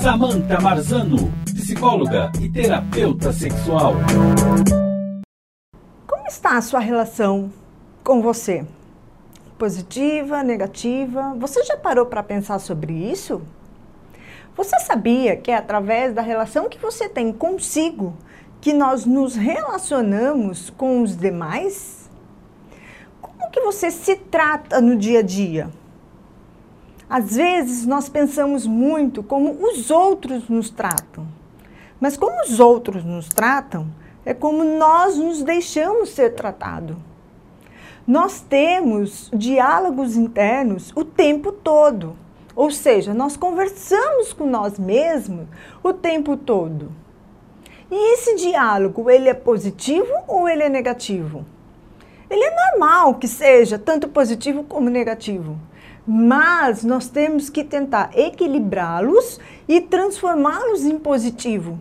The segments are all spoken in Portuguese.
Samantha Marzano, psicóloga e terapeuta sexual. Como está a sua relação com você? Positiva, negativa? Você já parou para pensar sobre isso? Você sabia que é através da relação que você tem consigo que nós nos relacionamos com os demais? Como que você se trata no dia a dia? Às vezes nós pensamos muito como os outros nos tratam. Mas como os outros nos tratam, é como nós nos deixamos ser tratados. Nós temos diálogos internos o tempo todo. Ou seja, nós conversamos com nós mesmos o tempo todo. E esse diálogo, ele é positivo ou ele é negativo? Ele é normal que seja tanto positivo como negativo. Mas nós temos que tentar equilibrá-los e transformá-los em positivo.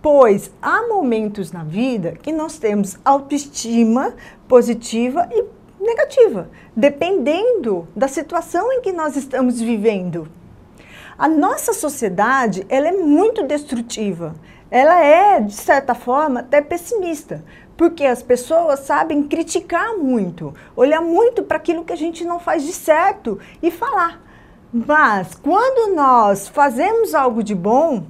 Pois há momentos na vida que nós temos autoestima positiva e negativa, dependendo da situação em que nós estamos vivendo. A nossa sociedade, ela é muito destrutiva. Ela é, de certa forma, até pessimista, porque as pessoas sabem criticar muito, olhar muito para aquilo que a gente não faz de certo e falar. Mas quando nós fazemos algo de bom,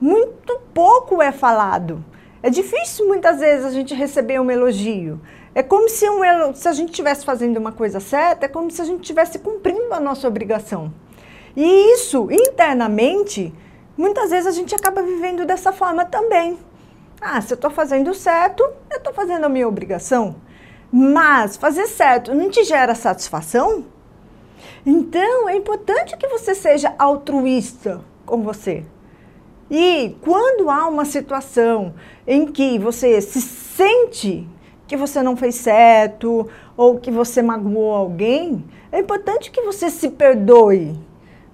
muito pouco é falado. É difícil muitas vezes a gente receber um elogio. É como se, um, se a gente estivesse fazendo uma coisa certa, é como se a gente estivesse cumprindo a nossa obrigação. E isso, internamente, muitas vezes a gente acaba vivendo dessa forma também. Ah, se eu estou fazendo certo, eu estou fazendo a minha obrigação. Mas fazer certo não te gera satisfação? Então é importante que você seja altruísta com você. E quando há uma situação em que você se sente que você não fez certo ou que você magoou alguém, é importante que você se perdoe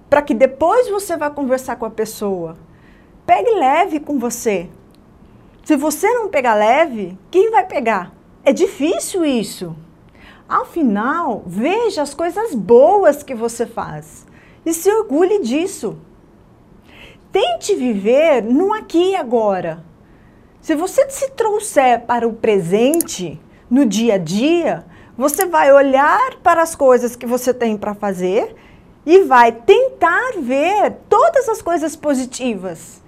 para que depois você vá conversar com a pessoa. Pegue leve com você. Se você não pegar leve, quem vai pegar? É difícil isso. Ao final, veja as coisas boas que você faz e se orgulhe disso. Tente viver no aqui e agora. Se você se trouxer para o presente, no dia a dia, você vai olhar para as coisas que você tem para fazer e vai tentar ver todas as coisas positivas.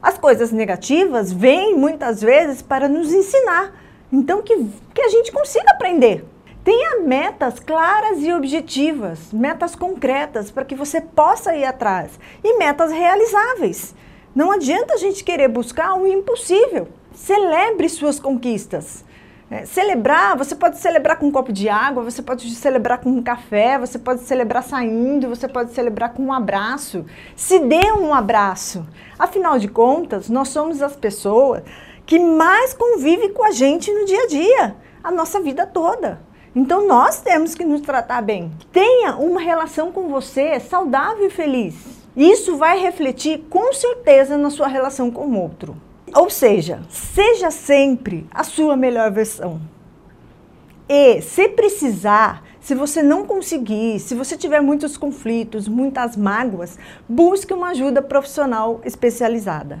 As coisas negativas vêm muitas vezes para nos ensinar, então que, que a gente consiga aprender. Tenha metas claras e objetivas, metas concretas para que você possa ir atrás e metas realizáveis. Não adianta a gente querer buscar o impossível. Celebre suas conquistas. É, celebrar, você pode celebrar com um copo de água, você pode celebrar com um café, você pode celebrar saindo, você pode celebrar com um abraço. Se dê um abraço. Afinal de contas, nós somos as pessoas que mais convivem com a gente no dia a dia, a nossa vida toda. Então nós temos que nos tratar bem. Tenha uma relação com você saudável e feliz. Isso vai refletir com certeza na sua relação com o outro. Ou seja, seja sempre a sua melhor versão. E se precisar, se você não conseguir, se você tiver muitos conflitos, muitas mágoas, busque uma ajuda profissional especializada.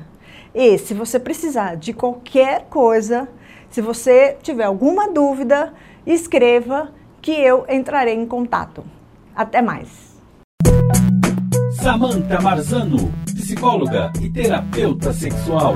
E se você precisar de qualquer coisa, se você tiver alguma dúvida, escreva que eu entrarei em contato. Até mais. Samantha Marzano, psicóloga e terapeuta sexual.